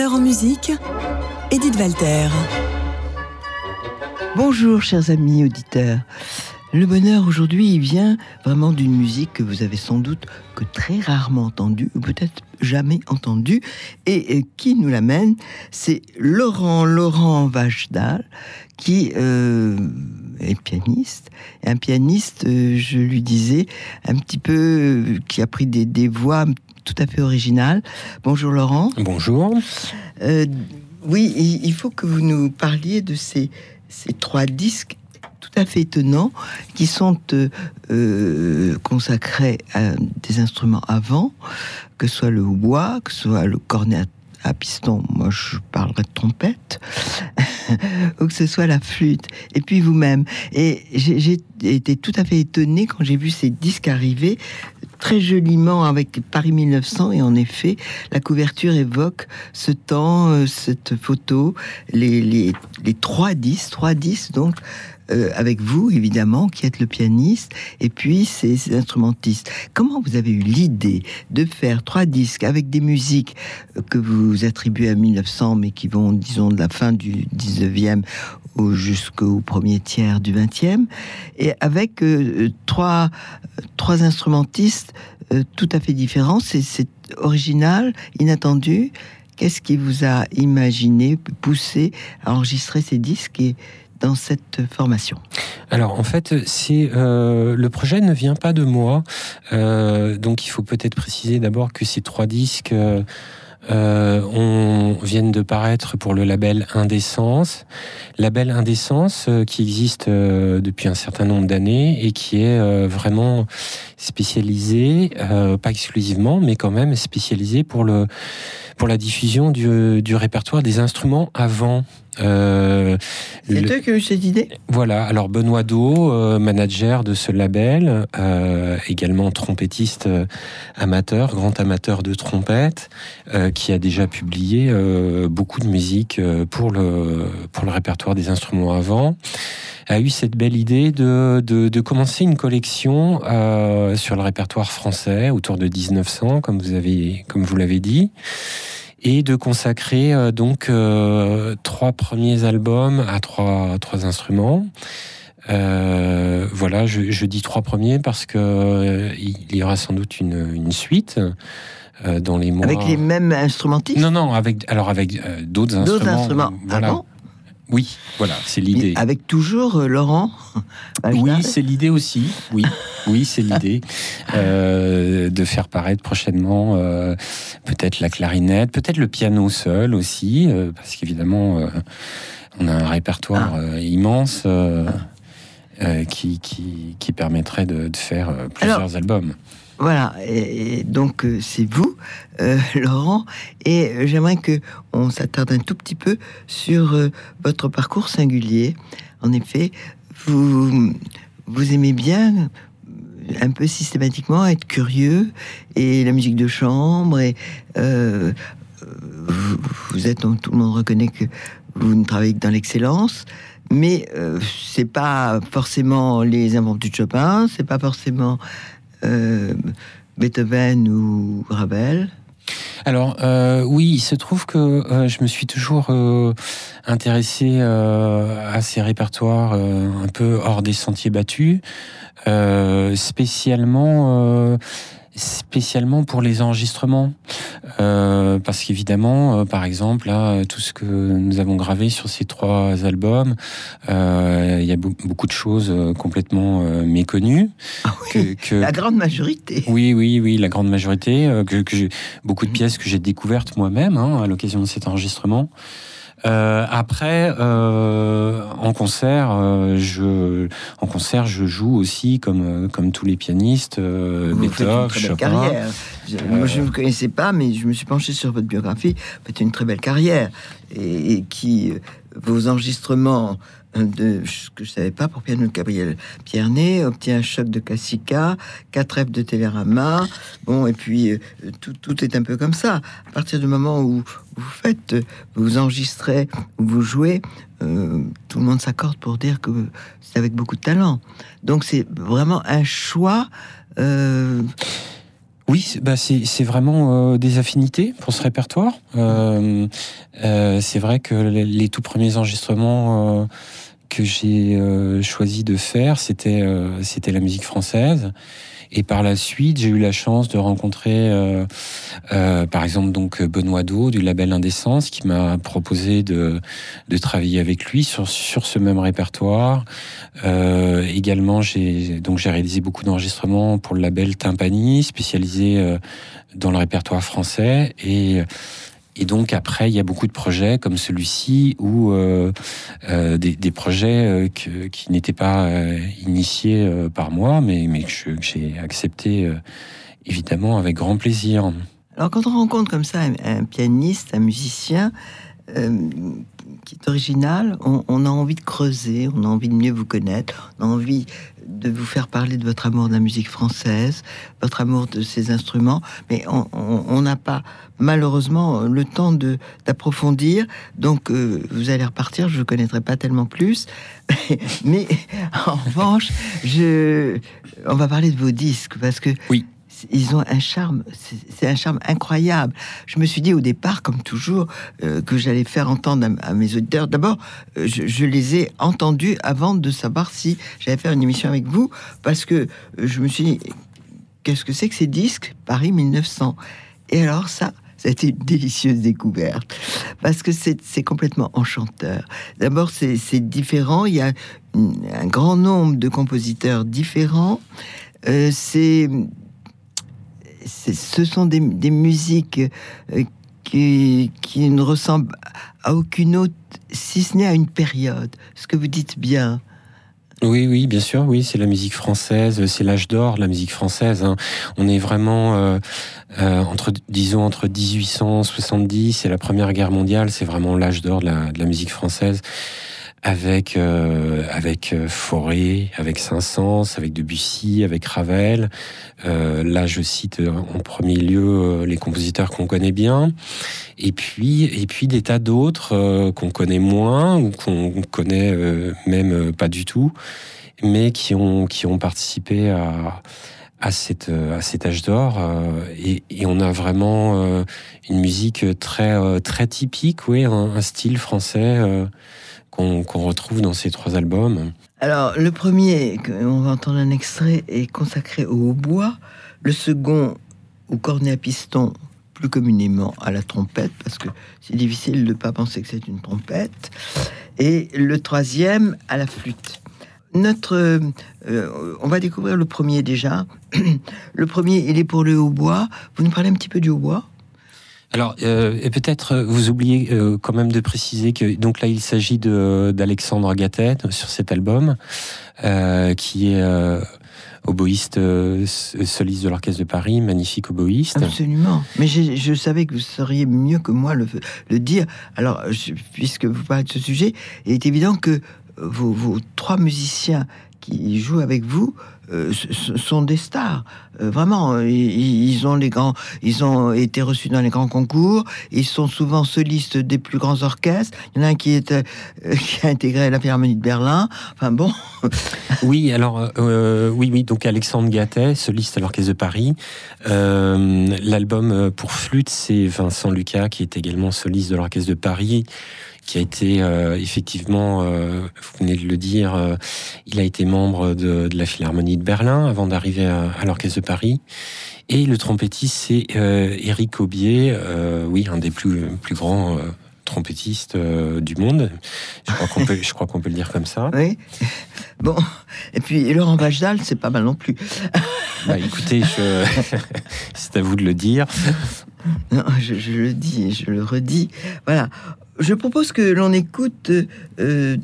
En musique, Edith Walter. Bonjour chers amis auditeurs. Le bonheur aujourd'hui, vient vraiment d'une musique que vous avez sans doute que très rarement entendue, ou peut-être jamais entendue, et, qui nous l'amène, c'est Laurent Laurent Vachdal, qui euh, est pianiste, un pianiste, euh, je lui disais, un petit peu, euh, qui a pris des, des voix tout à fait originales. Bonjour Laurent. Bonjour. oui, il faut que vous nous parliez de ces, ces trois disques tout à fait étonnants qui sont euh, euh, consacrés à des instruments avant, que ce soit le hautbois, que ce soit le cornet à piston, moi je parlerai de trompette, ou que ce soit la flûte, et puis vous-même. Et j'ai été tout à fait étonné quand j'ai vu ces disques arriver très joliment avec Paris 1900, et en effet, la couverture évoque ce temps, euh, cette photo, les, les, les trois disques, trois disques donc euh, avec vous, évidemment, qui êtes le pianiste, et puis ces, instrumentistes. Comment vous avez eu l'idée de faire trois disques avec des musiques euh, que vous attribuez à 1900, mais qui vont, disons, de la fin du 19e jusqu'au premier tiers du 20e, et avec euh, trois, trois instrumentistes tout à fait différents. C'est original, inattendu. Qu'est-ce qui vous a imaginé, poussé à enregistrer ces disques et cette formation. Alors en fait, c'est euh, le projet ne vient pas de moi, euh, donc il faut peut-être préciser d'abord que ces trois disques. Euh, on viennent de paraître pour le label Indécence, label Indécence qui existe depuis un certain nombre d'années et qui est vraiment spécialisé, pas exclusivement, mais quand même spécialisé pour le pour la diffusion du, du répertoire des instruments avant euh, c'est eux qui ont eu cette idée Voilà, alors Benoît Do, euh, manager de ce label, euh, également trompettiste amateur, grand amateur de trompette, qui a déjà publié beaucoup de musique pour, le, pour le répertoire des instruments avant a eu cette belle idée de, de, de commencer une collection sur le répertoire français autour de 1900, comme vous avez, comme vous l'avez dit et de consacrer euh, donc euh, trois premiers albums à trois, trois instruments. Euh, voilà, je, je, dis trois premiers parce que il y aura sans doute une, une suite dans les mois. Avec les mêmes instrumentistes? Non, non, avec alors avec d'autres instruments. D'autres instruments. Voilà. Ah oui, voilà, c'est l'idée. Avec toujours euh, Laurent Oui, c'est l'idée aussi. Oui, oui, c'est l'idée euh, de faire paraître prochainement euh, peut-être la clarinette, peut-être le piano seul aussi, parce qu'évidemment, on a un répertoire ah. immense. Qui, qui, qui, permettrait de, faire plusieurs albums. Voilà, et donc euh, c'est vous, euh, Laurent, et euh, j'aimerais que on s'attarde un tout petit peu sur votre parcours singulier. En effet, vous vous aimez bien un peu systématiquement être curieux et la musique de chambre et vous, êtes tout le monde reconnaît que vous ne travaillez que dans l'excellence mais c'est pas forcément les inventus de Chopin, c'est pas forcément euh, Beethoven ou Ravel alors euh, oui, il se trouve que euh, je me suis toujours intéressé à ces répertoires un peu hors des sentiers battus, spécialement spécialement pour les enregistrements. Euh, parce qu'évidemment, euh, par exemple, là, tout ce que nous avons gravé sur ces trois albums, euh, il y a beaucoup de choses euh, complètement euh, méconnues. Ah oui, que, la grande majorité. Oui, oui, oui, la grande majorité. que, que beaucoup de pièces que j'ai découvertes moi-même hein, à l'occasion de cet enregistrement. Euh, après, euh, en concert, euh, je, en concert, je joue aussi comme comme tous les pianistes, euh, Beethoven, Chopin. Carrière. moi, je ne vous connaissais pas, mais je me suis penché sur votre biographie. Vous faites une très belle carrière et, et qui vos enregistrements de ce que je savais pas pour piano de Gabriel Piernet, obtient un choc de Cassica, quatre F de Télérama. Bon, et puis euh, tout, tout, est un peu comme ça. À partir du moment où vous faites, vous enregistrez, vous jouez, euh, tout le monde s'accorde pour dire que c'est avec beaucoup de talent. Donc c'est vraiment un choix. Euh, Oui, bah c'est vraiment des affinités pour ce répertoire. c'est vrai que les, tout premiers enregistrements que j'ai choisi de faire, c'était la musique française. Et par la suite, j'ai eu la chance de rencontrer, euh, euh, par exemple, donc Benoît Do du label Indécence, qui m'a proposé de, de travailler avec lui sur, sur ce même répertoire. Euh, également, j'ai donc j'ai réalisé beaucoup d'enregistrements pour le label Timpani, spécialisé euh, dans le répertoire français et et donc après, il y a beaucoup de projets comme celui-ci ou euh, euh, des, projets euh, qui n'étaient pas initiés par moi, mais, que j'ai accepté évidemment avec grand plaisir. Alors quand on rencontre comme ça un, pianiste, un musicien, qui est original, on, a envie de creuser, on a envie de mieux vous connaître, on a envie de vous faire parler de votre amour de la musique française, votre amour de ces instruments, mais on n'a pas malheureusement le temps de d'approfondir. Donc euh, vous allez repartir, je ne connaîtrai pas tellement plus, mais en revanche, je, on va parler de vos disques parce que oui ils ont un charme, c'est un charme incroyable. Je me suis dit au départ, comme toujours, euh, que j'allais faire entendre à, mes auditeurs. D'abord, euh, je, les ai entendus avant de savoir si j'allais faire une émission avec vous, parce que euh, je me suis dit, qu'est-ce que c'est que ces disques? Paris 1900 Et alors ça, été une délicieuse découverte parce que c'est complètement enchanteur. D'abord, c'est différent. Il y a un grand nombre de compositeurs différents. C'est ce sont des, musiques euh, qui, ne ressemblent à aucune autre, si ce n'est à une période. Ce que vous dites bien. Oui, oui, bien sûr, oui, c'est la musique française, c'est l'âge d'or, la musique française. Hein. On est vraiment euh, euh, entre, disons, entre 1870 et la Première Guerre mondiale, c'est vraiment l'âge d'or de la, musique française avec euh, avec euh, Fauré, avec Saint-Saëns, avec Debussy, avec Ravel. Euh, là, je cite en premier lieu les compositeurs qu'on connaît bien, et puis et puis des tas d'autres qu'on connaît moins ou qu'on connaît même pas du tout, mais qui ont qui ont participé à à, cette, à cet âge d'or et, et, on a vraiment une musique très très typique, oui, un, un style français qu'on retrouve dans ces trois albums Alors, le premier, on va entendre un extrait, est consacré au hautbois. Le second, au cornet à piston, plus communément à la trompette, parce que c'est difficile de ne pas penser que c'est une trompette. Et le troisième, à la flûte. Notre, euh, on va découvrir le premier déjà. le premier, il est pour le hautbois. Vous nous parlez un petit peu du hautbois? Alors, euh, et peut-être euh, vous oubliez euh, quand même de préciser que donc là il s'agit d'Alexandre Gattet sur cet album, qui est oboïste soliste de l'orchestre de Paris, magnifique oboïste. Absolument. Mais je savais que vous seriez mieux que moi le, le dire. Alors, puisque vous parlez de ce sujet, il est évident que vos, trois musiciens qui jouent avec vous euh, sont des stars. Euh, vraiment, ils, ont les grands, ils ont été reçus dans les grands concours. Ils sont souvent solistes des plus grands orchestres. Il y en a un euh, qui a intégré la Philharmonie de Berlin. Enfin bon. oui, alors oui, oui. Donc Alexandre Gattet, soliste à l'orchestre de Paris. L'album pour flûte, c'est Vincent Lucas qui est également soliste de l'orchestre de Paris qui a été euh, effectivement, euh, vous venez de le dire, euh, il a été membre de, de, la Philharmonie de Berlin avant d'arriver à, à l'Orchestre de Paris. Et le trompettiste, c'est Eric Aubier, oui, un des plus, plus grands trompettistes du monde. Je crois qu'on peut, je crois qu'on peut le dire comme ça. Oui. Bon, et puis Laurent Vajdal, c'est pas mal non plus. Bah, écoutez, je... c'est à vous de le dire. Non, je, je, le dis et je le redis. Voilà, je propose que l'on écoute euh,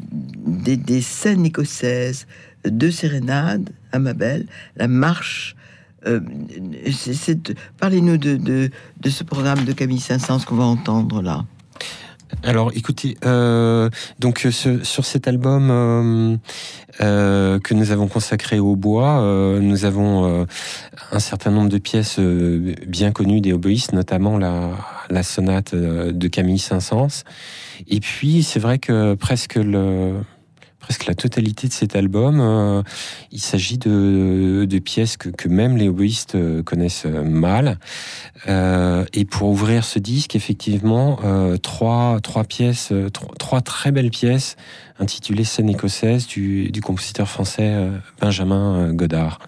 des, scènes écossaises, deux sérénades, à ma belle, la marche. Euh, parlez-nous de, de, ce programme de Camille Saint-Saëns qu'on va entendre là. Alors, écoutez, euh, donc sur cet album que nous avons consacré au bois, nous avons un certain nombre de pièces bien connues des oboïstes, notamment la, la sonate euh, de Camille Saint-Saëns. Et puis, c'est vrai que presque le presque la totalité de cet album. il s'agit de, pièces que, même les hobbyistes connaissent mal. et pour ouvrir ce disque, effectivement, trois, pièces, trois, très belles pièces intitulées Scène écossaise du compositeur français Benjamin Godard.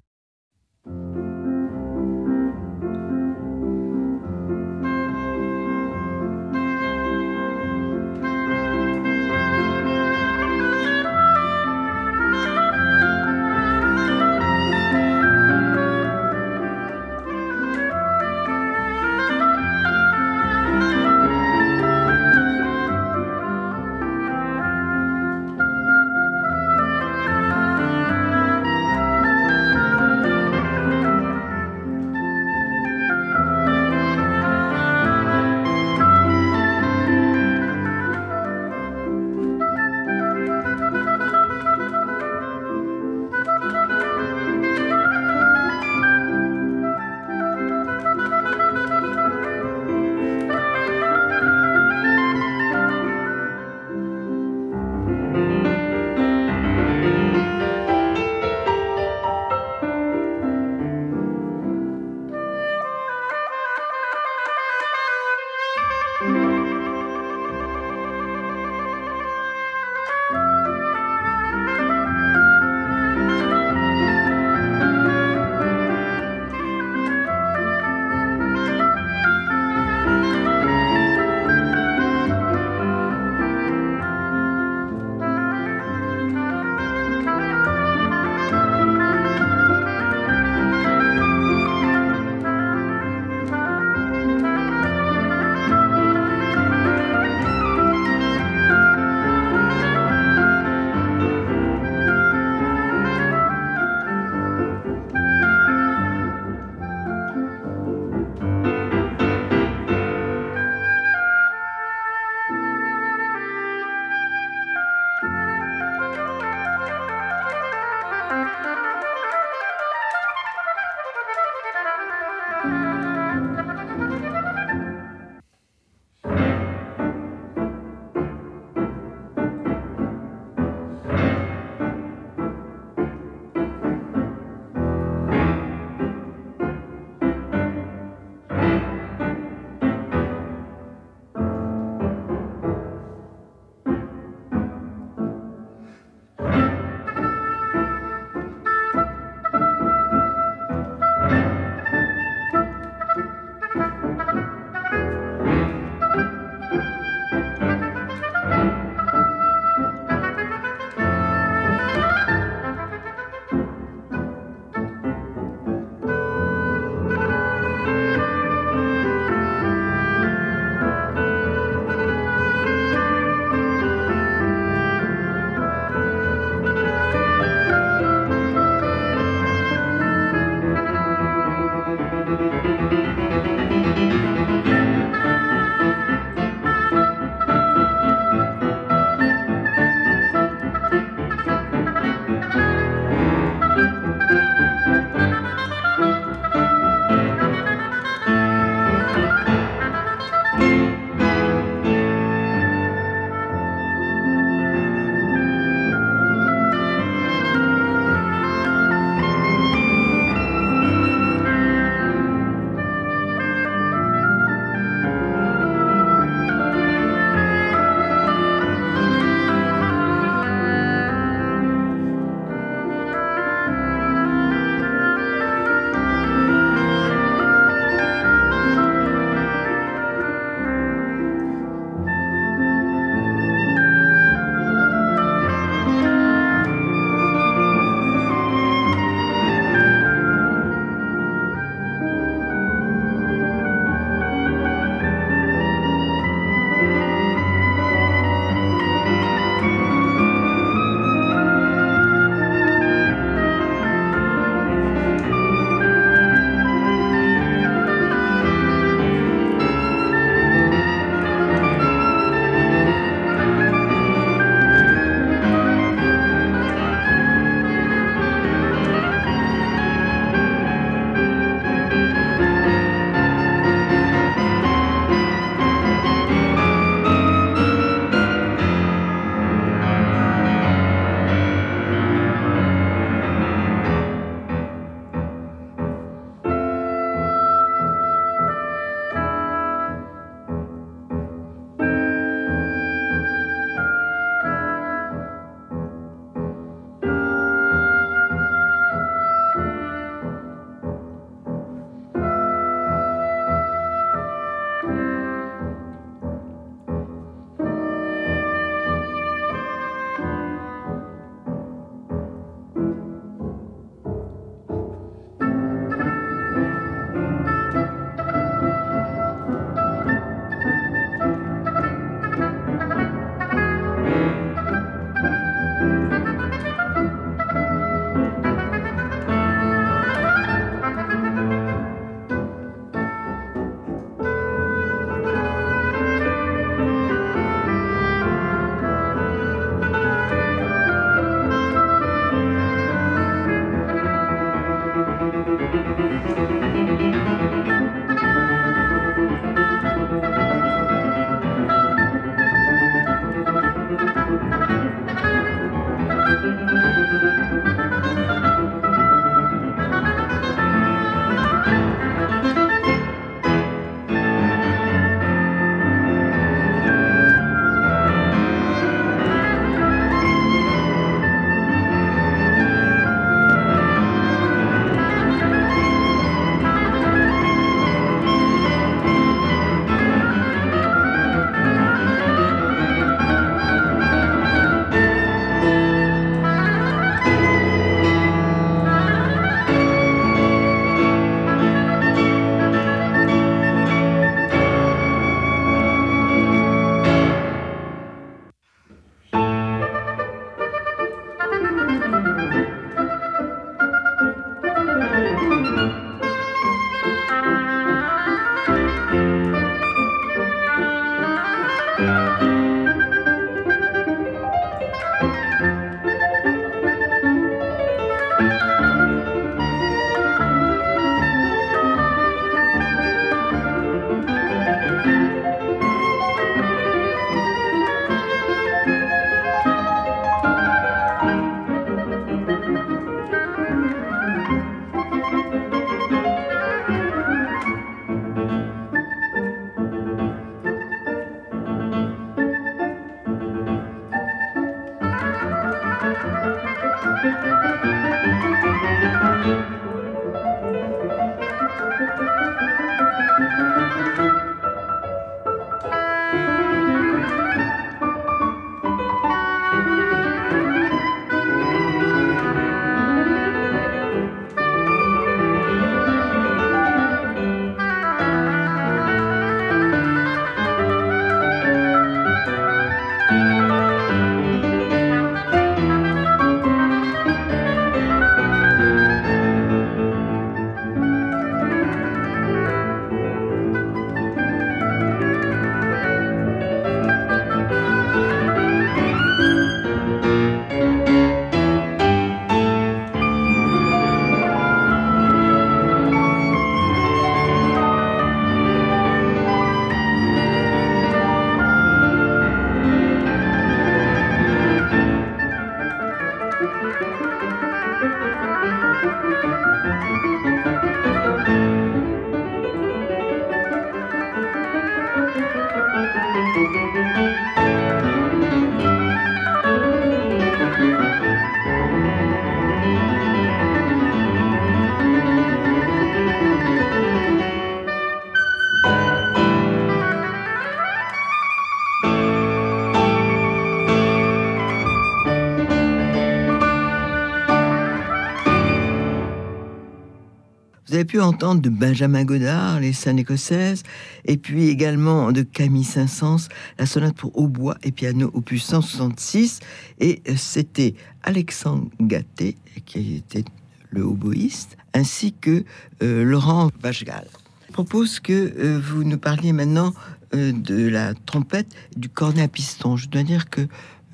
Pu entendre de Benjamin Godard, les scènes écossaises, et puis également de Camille Saint-Saëns, la sonate pour hautbois et piano opus 166. Et euh, c'était Alexandre Gatté, qui était le hautboïste, ainsi que euh, Laurent Vachegal. Je propose que euh, vous nous parliez maintenant de la trompette, du cornet à piston. Je dois dire que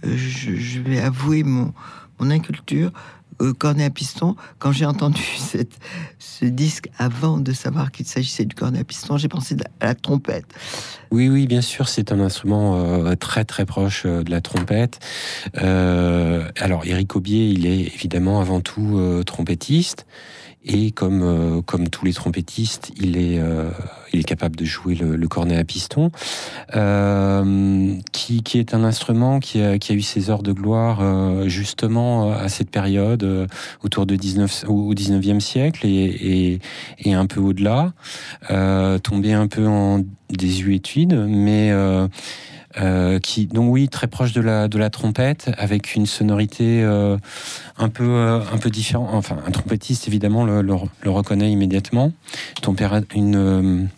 je, vais avouer mon inculture cornet à piston. Quand j'ai entendu ce disque avant de savoir qu'il s'agissait du cornet à piston, j'ai pensé à la trompette. Oui, oui, bien sûr, c'est un instrument euh, très très proche euh, de la trompette. Euh, alors, Eric Aubier, il est évidemment avant tout trompettiste. Et comme, euh, comme tous les trompettistes, il est, euh, il est capable de jouer le, cornet à piston, euh, qui, qui, est un instrument qui a, qui a, eu ses heures de gloire justement à cette période, autour de 19, au 19e siècle et, et, et un peu au-delà, tombé un peu en désuétude, mais euh, qui donc oui très proche de la de la trompette avec une sonorité euh, un peu euh, un peu différente. Enfin un trompettiste évidemment le, le, reconnaît immédiatement. Une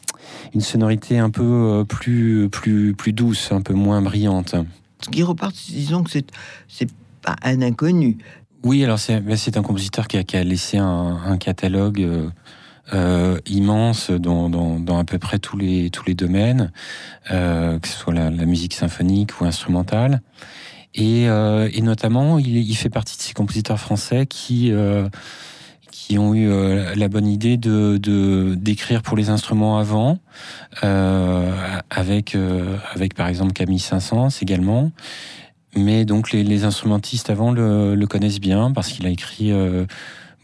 une sonorité un peu plus plus plus douce un peu moins brillante. Ce qui repart disons que c'est c'est pas un inconnu. Oui alors c'est c'est un compositeur qui a, qui a laissé un, un catalogue euh, immense dans, à peu près tous les, tous les domaines, euh, que ce soit la, musique symphonique ou instrumentale. Et, euh, notamment, il, il, fait partie de ces compositeurs français qui, euh, qui ont eu la bonne idée de d'écrire pour les instruments avant, avec avec par exemple Camille Saint-Saëns également. Mais donc les, instrumentistes avant le, connaissent bien parce qu'il a écrit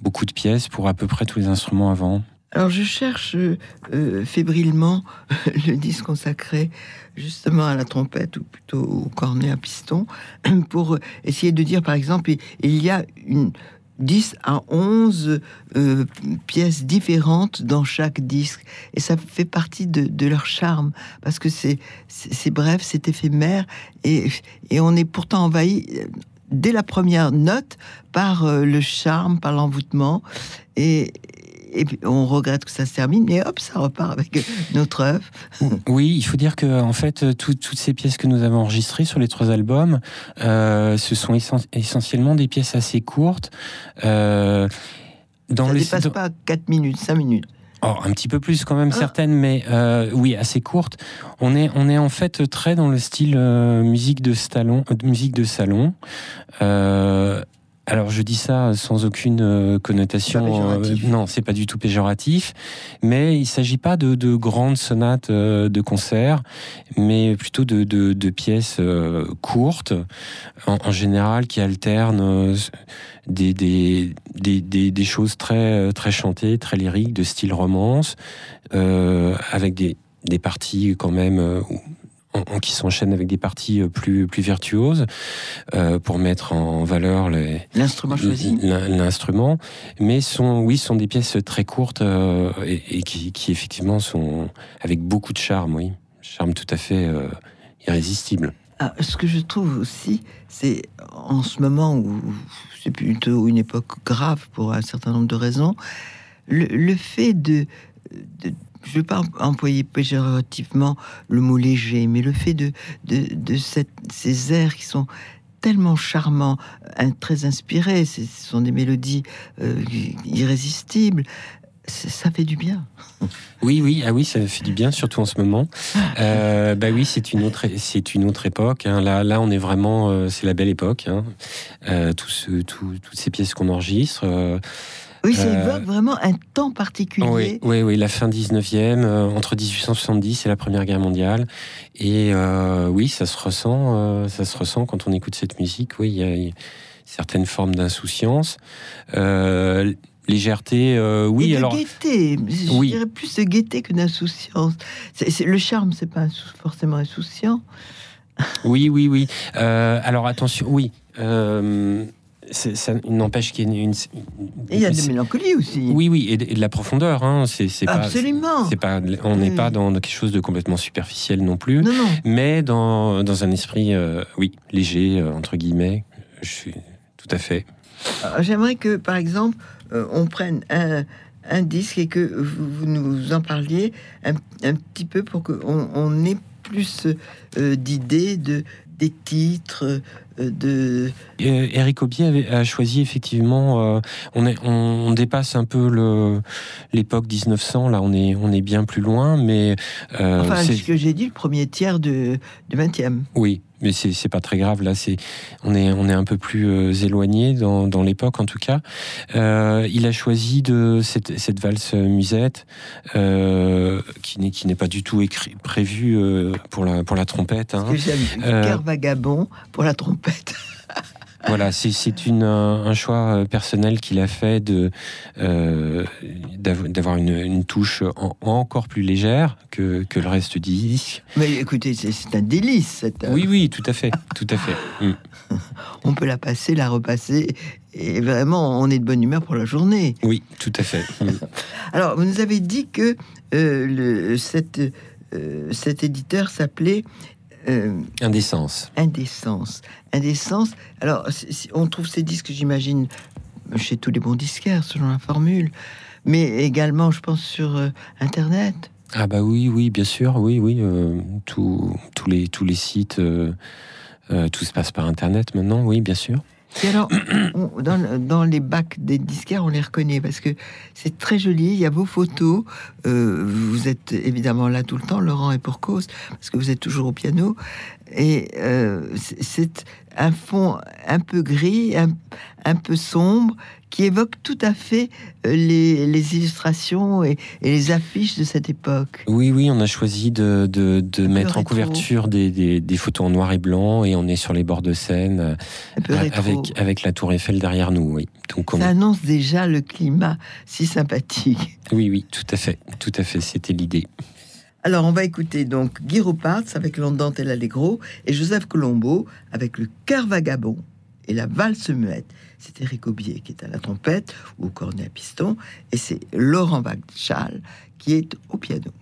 beaucoup de pièces pour à peu près tous les instruments avant. Alors je cherche euh, fébrilement le disque consacré justement à la trompette ou plutôt au cornet à piston pour essayer de dire par exemple il y a une 10 à 11 euh, pièces différentes dans chaque disque. Et ça fait partie de, leur charme, parce que c'est bref, c'est éphémère, et, et, on est pourtant envahi euh, dès la première note par le charme, par l'envoûtement. Et, et puis on regrette que ça se termine, mais hop, ça repart avec notre œuvre. Oui, il faut dire que en fait, toutes ces pièces que nous avons enregistrées sur les trois albums, euh, ce sont essentiellement des pièces assez courtes. Euh, dans ça ne dépasse pas 4 minutes, 5 minutes. Oh, un petit peu plus quand même ah. certaines, mais euh, oui, assez courtes. On est, on est en fait très dans le style musique de salon, musique de salon. Alors je dis ça sans aucune euh, connotation. Euh, non, c'est pas du tout péjoratif, mais il s'agit pas de, grandes sonates euh, de concert, mais plutôt de, pièces courtes, en, général qui alternent des, des, choses très très chantées, très lyriques, de style romance, avec des, des parties quand même qui s'enchaînent avec des parties euh, plus, plus virtuoses euh, pour mettre en valeur l'instrument choisi. L'instrument, mais sont, oui, sont des pièces très courtes euh, et, qui, qui, effectivement sont avec beaucoup de charme, oui, charme tout à fait irrésistible. Ah, ce que je trouve aussi, c'est en ce moment où c'est plutôt une époque grave pour un certain nombre de raisons, le, le fait de, de, je ne veux pas employer péjorativement le mot léger, mais le fait de, de, ces airs qui sont tellement charmants, très inspirés, ce sont des mélodies euh, irrésistibles, ça fait du bien. Oui, oui, ah oui, ça fait du bien, surtout en ce moment. Euh, bah oui, c'est une autre, c'est une autre époque. Hein. Là, là, on est vraiment, euh, c'est la belle époque. Hein. tout toutes ces pièces qu'on enregistre. Oui, ça euh, évoque vraiment un temps particulier. Oui, oui, la fin 19e, euh, entre 1870 et la Première Guerre mondiale. Et euh, oui, ça se ressent, ça se ressent quand on écoute cette musique. Oui, il y a, une certaines formes d'insouciance. légèreté, oui. Et de alors, gaieté, je dirais plus de gaieté que d'insouciance. le charme, c'est pas forcément insouciant. Oui, oui, oui. alors attention, oui ça n'empêche qu'il y ait une, il y a de mélancolie aussi. Oui, oui, et de, la profondeur. Hein. C'est, Absolument. C'est pas, on n'est pas dans quelque chose de complètement superficiel non plus, mais dans, dans, un esprit, euh, oui, léger, euh, entre guillemets. Je suis tout à fait. Euh, j'aimerais que, par exemple, on prenne un, un, disque et que vous, nous en parliez un, un petit peu pour qu'on on ait plus d'idées de, des titres, euh, de... Eric Aubier a choisi effectivement, euh, on, est, on, dépasse un peu le, l'époque 1900, là on est, on est bien plus loin, mais... Euh, enfin, c'est ce que j'ai dit, le premier tiers de, du 20e. Oui, mais c'est pas très grave là. C'est on est on est un peu plus euh, éloigné dans, dans l'époque en tout cas. Euh, il a choisi de cette, cette valse musette euh, qui n'est qui n'est pas du tout écrit prévue pour la pour la trompette. Hein. Cœur vagabond pour la trompette. Voilà, c'est un choix euh, personnel qu'il a fait de euh, d'avoir une, touche encore plus légère que, que, le reste du disque. Mais écoutez, c'est un délice. Cette... Oui, oui, tout à fait, tout à fait. Mm. On peut la passer, la repasser, et vraiment, on est de bonne humeur pour la journée. Oui, tout à fait. Mm. Alors, vous nous avez dit que euh, le, cette, cet éditeur s'appelait euh, indécence. Indécence. Indécence. Alors, on trouve ces disques, j'imagine, chez tous les bons disquaires, selon la formule, mais également, je pense, sur euh, Internet. Ah bah oui, oui, bien sûr, oui, oui. Euh, tous les, tous les sites, tout se passe par Internet maintenant, oui, bien sûr. Et alors, dans, les bacs des disquaires, on les reconnaît parce que c'est très joli. Il y a vos photos. Euh, vous êtes évidemment là tout le temps, Laurent, et pour cause, parce que vous êtes toujours au piano. Et euh, c'est un fond un peu gris, un, peu sombre, qui évoque tout à fait euh, les, les illustrations et, et, les affiches de cette époque. Oui, oui, on a choisi de, de, de mettre en couverture des, des, des, photos en noir et blanc et on est sur les bords de Seine euh, avec, avec la tour Eiffel derrière nous. Oui. Donc Ça annonce déjà le climat si sympathique. Oui, oui, tout à fait, tout à fait, c'était l'idée. Alors, on va écouter donc Guy Parts avec l'Andante et l'Allegro et Joseph Colombo avec le Cœur Vagabond et la valse muette. C'est Eric Aubier qui est à la trompette ou cornet à piston et c'est Laurent Bachal qui est au piano.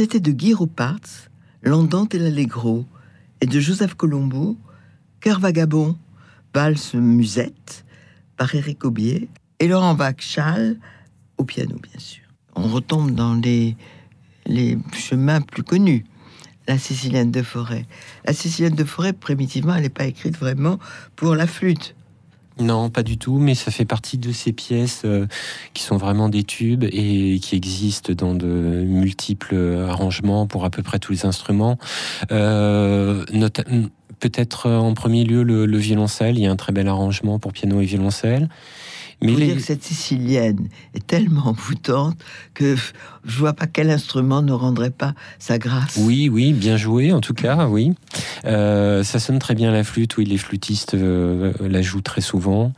C'était de Guy Roupartz, L'Andante et l'Allegro, et de Joseph Colombo, Cœur vagabond, Valse musette, par Éric Aubier, et Laurent Bach-Chal, au piano, bien sûr. On retombe dans les, les chemins plus connus. La Sicilienne de Forêt. La Sicilienne de Forêt, primitivement, elle n'est pas écrite vraiment pour la flûte. Non, pas du tout, mais ça fait partie de ces pièces euh, qui sont vraiment des tubes et qui existent dans de multiples arrangements pour à peu près tous les instruments. Euh, Peut-être en premier lieu le, violoncelle, il y a un très bel arrangement pour piano et violoncelle. Mais les... dire que cette sicilienne est tellement envoûtante que je vois pas quel instrument ne rendrait pas sa grâce. Oui, oui, bien joué en tout cas, oui. Euh, ça sonne très bien la flûte, oui, les flûtistes euh, la jouent très souvent.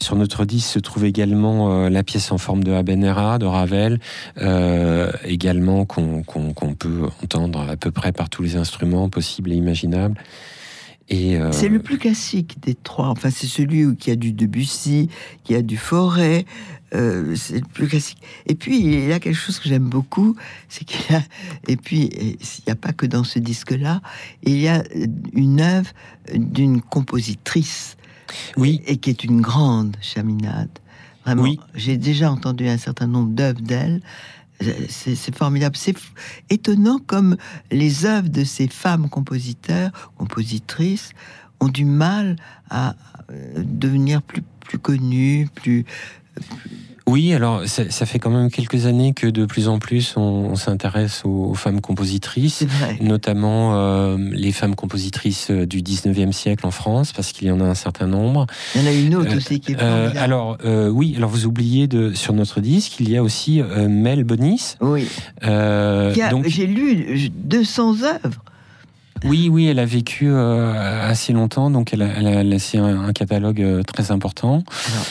Sur notre disque se trouve également euh, la pièce en forme de Habanera de Ravel, euh, également qu'on peut entendre à peu près par tous les instruments possibles et imaginables. Euh, c'est le plus classique des trois. Enfin, c'est celui qui a du Debussy, qui a du Forêt. Euh, c'est le plus classique. Et puis, il y a quelque chose que j'aime beaucoup, c'est qu'il a. Et puis, il n'y a pas que dans ce disque-là, il y a une œuvre d'une compositrice. Oui. Et, qui est une grande chaminade. Vraiment, oui. j'ai déjà entendu un certain nombre d'œuvres d'elle c'est formidable. C'est étonnant comme les œuvres de ces femmes compositeurs, compositrices, ont du mal à euh, devenir plus, plus connues, plus, oui, alors ça, ça, fait quand même quelques années que de plus en plus on, s'intéresse aux, femmes compositrices, notamment euh, les femmes compositrices euh, du 19e siècle en France, parce qu'il y en a un certain nombre. Il y en a une autre aussi qui est euh, Alors oui, alors vous oubliez de sur notre disque, il y a aussi Mel Bonis. Oui. donc j'ai lu 200 œuvres. Oui, oui, elle a vécu euh, assez longtemps, donc elle a, laissé un, catalogue euh, très important.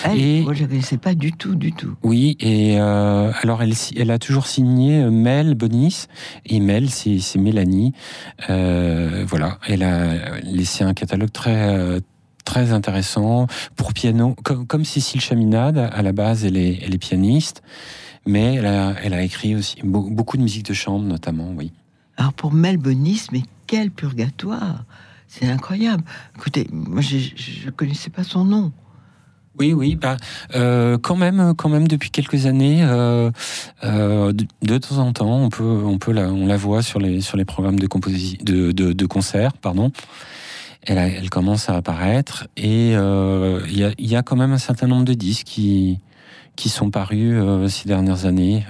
elle, et, moi, je ne connaissais pas du tout, du tout. Oui, et euh, alors elle, elle a toujours signé Mel Bonis, et Mel, c'est Mélanie. voilà, elle a laissé un catalogue très très intéressant pour piano, comme, comme Cécile Chaminade, à la base, elle est, elle est pianiste, mais elle a, elle a écrit aussi beaucoup de musique de chambre, notamment, oui. Alors pour Mel Bonis, mais quel purgatoire C'est incroyable. Écoutez, moi, je ne connaissais pas son nom. Oui, oui, bah, euh, quand même, quand même, depuis quelques années, euh, euh, de, temps en temps, on peut, on peut, la, on la voit sur les sur les programmes de de, de, de concert, pardon. Elle, elle, commence à apparaître et il y a, y, a, quand même un certain nombre de disques qui qui sont parus ces dernières années.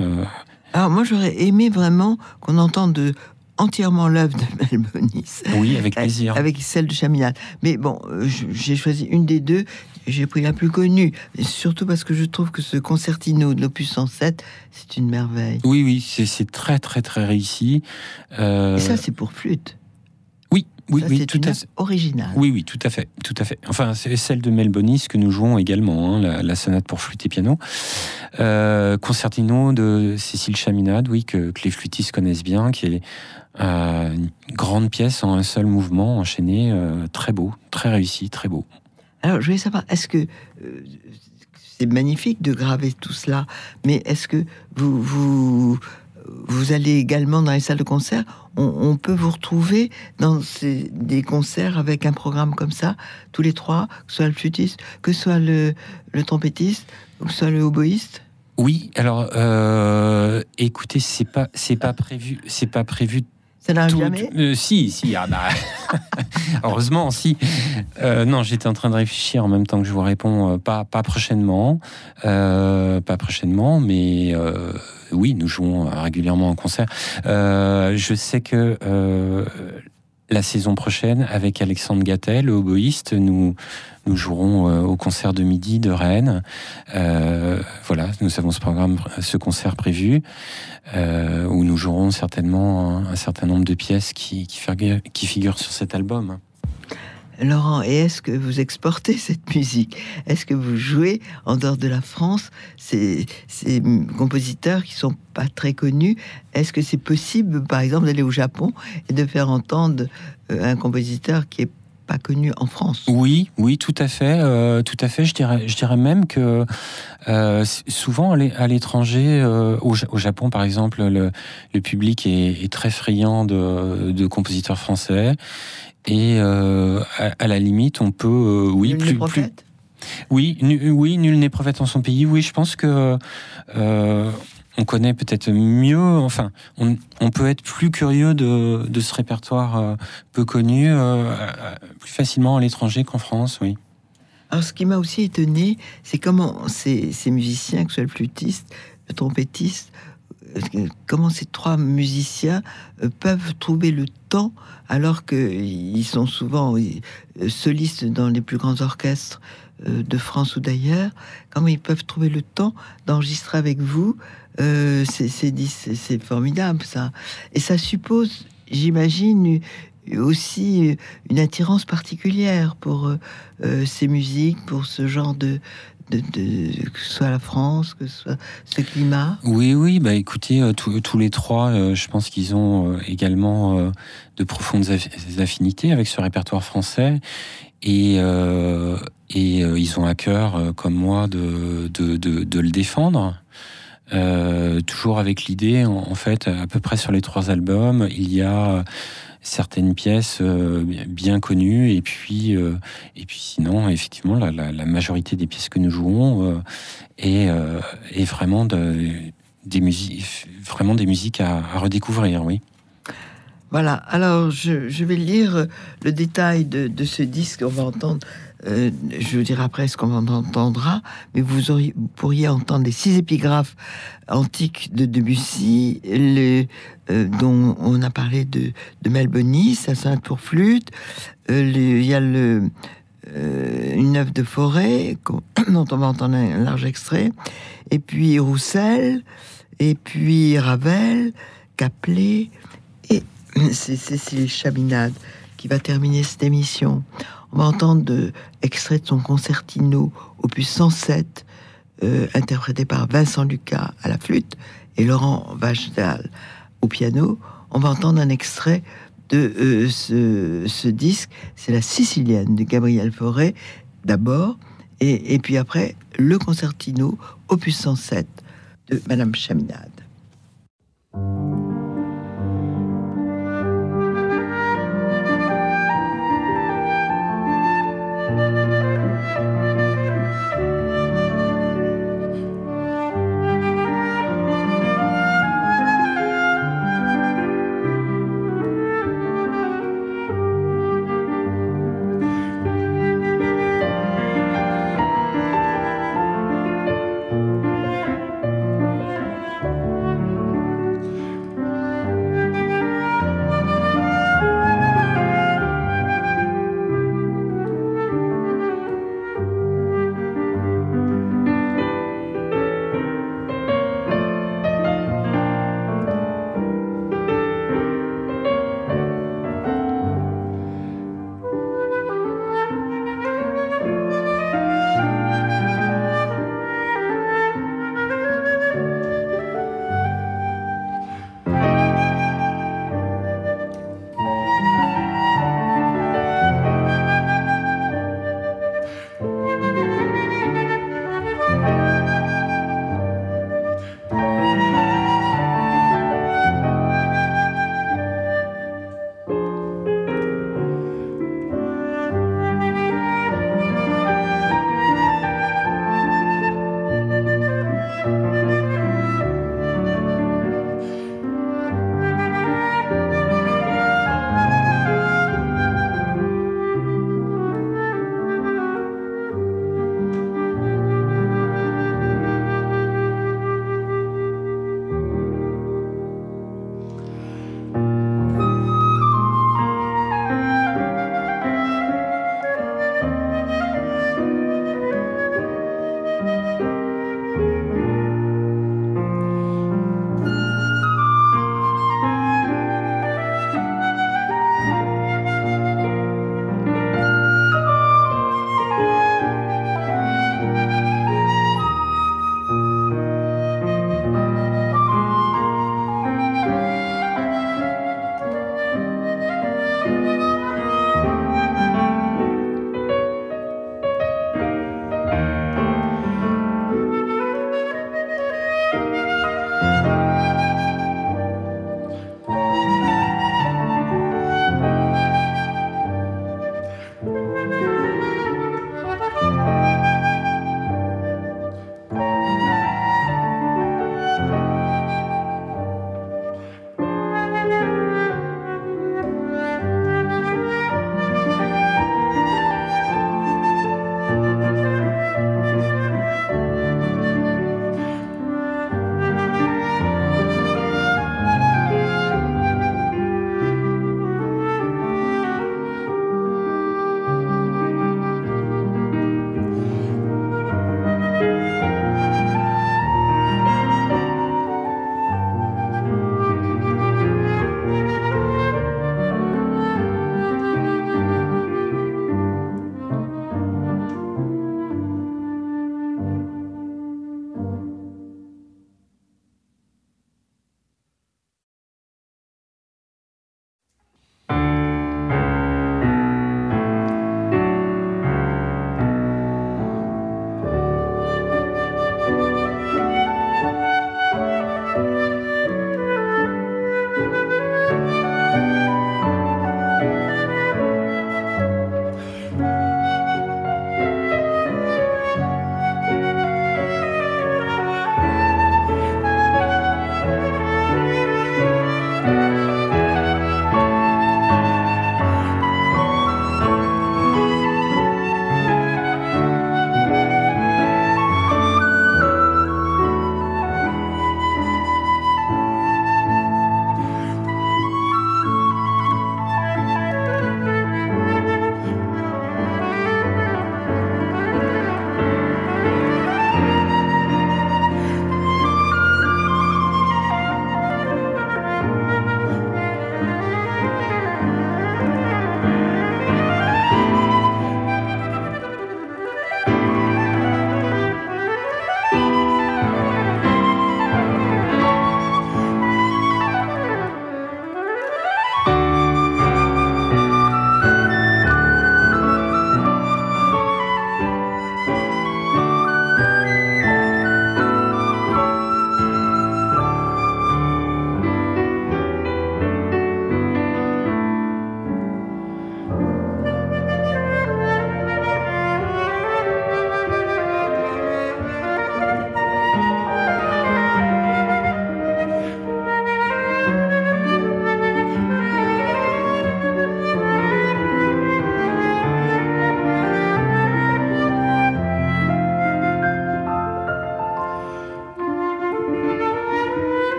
Alors moi, j'aurais aimé vraiment qu'on entende entièrement l'œuvre de Melbonis. Oui, avec plaisir. Avec celle de Chaminade. Mais bon, euh, j'ai choisi une des deux. J'ai pris la plus connue, surtout parce que je trouve que ce concertino de l'opus 107, c'est une merveille. Oui, oui, c'est très, très, très réussi. Euh, Et ça, c'est pour flûte. Oui, oui, oui, tout à fait. Original. Oui, oui, tout à fait, tout à fait. Enfin, c'est celle de Melbonis que nous jouons également, hein, la, sonate pour flûte et piano. Euh, concertino de Cécile Chaminade, oui, que, que les flûtistes connaissent bien, qui est une grande pièce en un seul mouvement enchaîné, euh, très beau, très réussi, très beau. Alors, je voulais savoir, est-ce que euh, c'est magnifique de graver tout cela, mais est-ce que vous, vous, vous allez également dans les salles de concert on, peut vous retrouver dans des concerts avec un programme comme ça, tous les trois, que ce soit le flûtiste, que ce soit le, le trompettiste, que ce soit le oboïste? Oui, alors euh, écoutez, c'est pas c'est pas prévu, c'est pas prévu ça n'arrive jamais euh, Si, si. Ah bah, heureusement, si. Euh, non, j'étais en train de réfléchir en même temps que je vous réponds. Euh, pas, pas prochainement. pas prochainement, mais oui, nous jouons régulièrement en concert. je sais que la saison prochaine, avec Alexandre Gattel, le oboïste, nous, nous jouerons au concert de midi de Rennes. voilà, nous avons ce programme, ce concert prévu. Euh, où nous jouerons certainement un, certain nombre de pièces qui, figurent, sur cet album. Laurent, et est-ce que vous exportez cette musique? Est-ce que vous jouez en dehors de la France? Ces, ces compositeurs qui sont pas très connus Est-ce que c'est possible, par exemple, d'aller au Japon et de faire entendre euh, un compositeur qui est pas connu en France. Oui, oui, tout à fait, euh, tout à fait. Je dirais, je dirais même que euh, souvent à l'étranger, euh, au, Japon par exemple, le, public est, très friand de, compositeurs français et à, la limite, on peut, oui, plus, plus, oui, oui, nul n'est prophète en son pays. Oui, je pense que on connaît peut-être mieux, enfin, on, peut être plus curieux de, ce répertoire euh, peu connu euh, euh, plus facilement à l'étranger qu'en France, oui. Alors, ce qui m'a aussi étonné, c'est comment ces, musiciens, que ce soit le flûtiste, le trompettiste, comment ces trois musiciens peuvent trouver le temps, alors qu'ils sont souvent solistes dans les plus grands orchestres de France ou d'ailleurs, comment ils peuvent trouver le temps d'enregistrer avec vous euh, c'est formidable ça. Et ça suppose, j'imagine, aussi une attirance particulière pour euh, ces musiques, pour ce genre de, que ce soit la France, que ce soit ce climat Oui, oui, bah écoutez, euh, tous les trois, je pense qu'ils ont également de profondes affinités avec ce répertoire français. Et, ils ont à cœur, comme moi, de le défendre. Euh, toujours avec l'idée, en, fait, à peu près sur les trois albums, il y a certaines pièces euh, bien connues et puis euh, et puis sinon effectivement la, majorité des pièces que nous jouons est, vraiment de, des musiques vraiment des musiques à, redécouvrir oui. Voilà. Alors je, vais lire le détail de, de ce disque. On va entendre euh, je veux dire après ce qu'on entendra, mais vous, auriez, pourriez entendre les six épigraphes antiques de Debussy, euh, dont on a parlé de, de Melbonis, sa sainte pour flûte. Euh, il y a le, une œuvre de forêt dont on va entendre un large extrait, et puis Roussel, et puis Ravel, Caplet, et c'est Cécile Chaminade qui va terminer cette émission. On va entendre de, extrait de son concertino opus 107, euh, interprété par Vincent Lucas à la flûte et Laurent Vachdal au piano. On va entendre un extrait de euh, ce, disque, c'est la Sicilienne de Gabriel Fauré d'abord, et, et, puis après le concertino opus 107 de Madame Chaminade.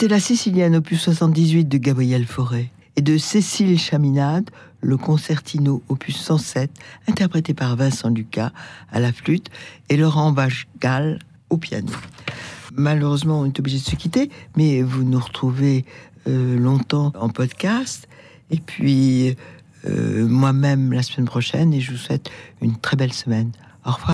C'était la Sicilienne opus 78 de Gabriel Fauré et de Cécile Chaminade, le concertino opus 107, interprété par Vincent Lucas à la flûte et Laurent Vachegal au piano. Malheureusement, on est obligé de se quitter, mais vous nous retrouvez euh, longtemps en podcast. Et puis, euh, moi-même la semaine prochaine, et je vous souhaite une très belle semaine. Au revoir.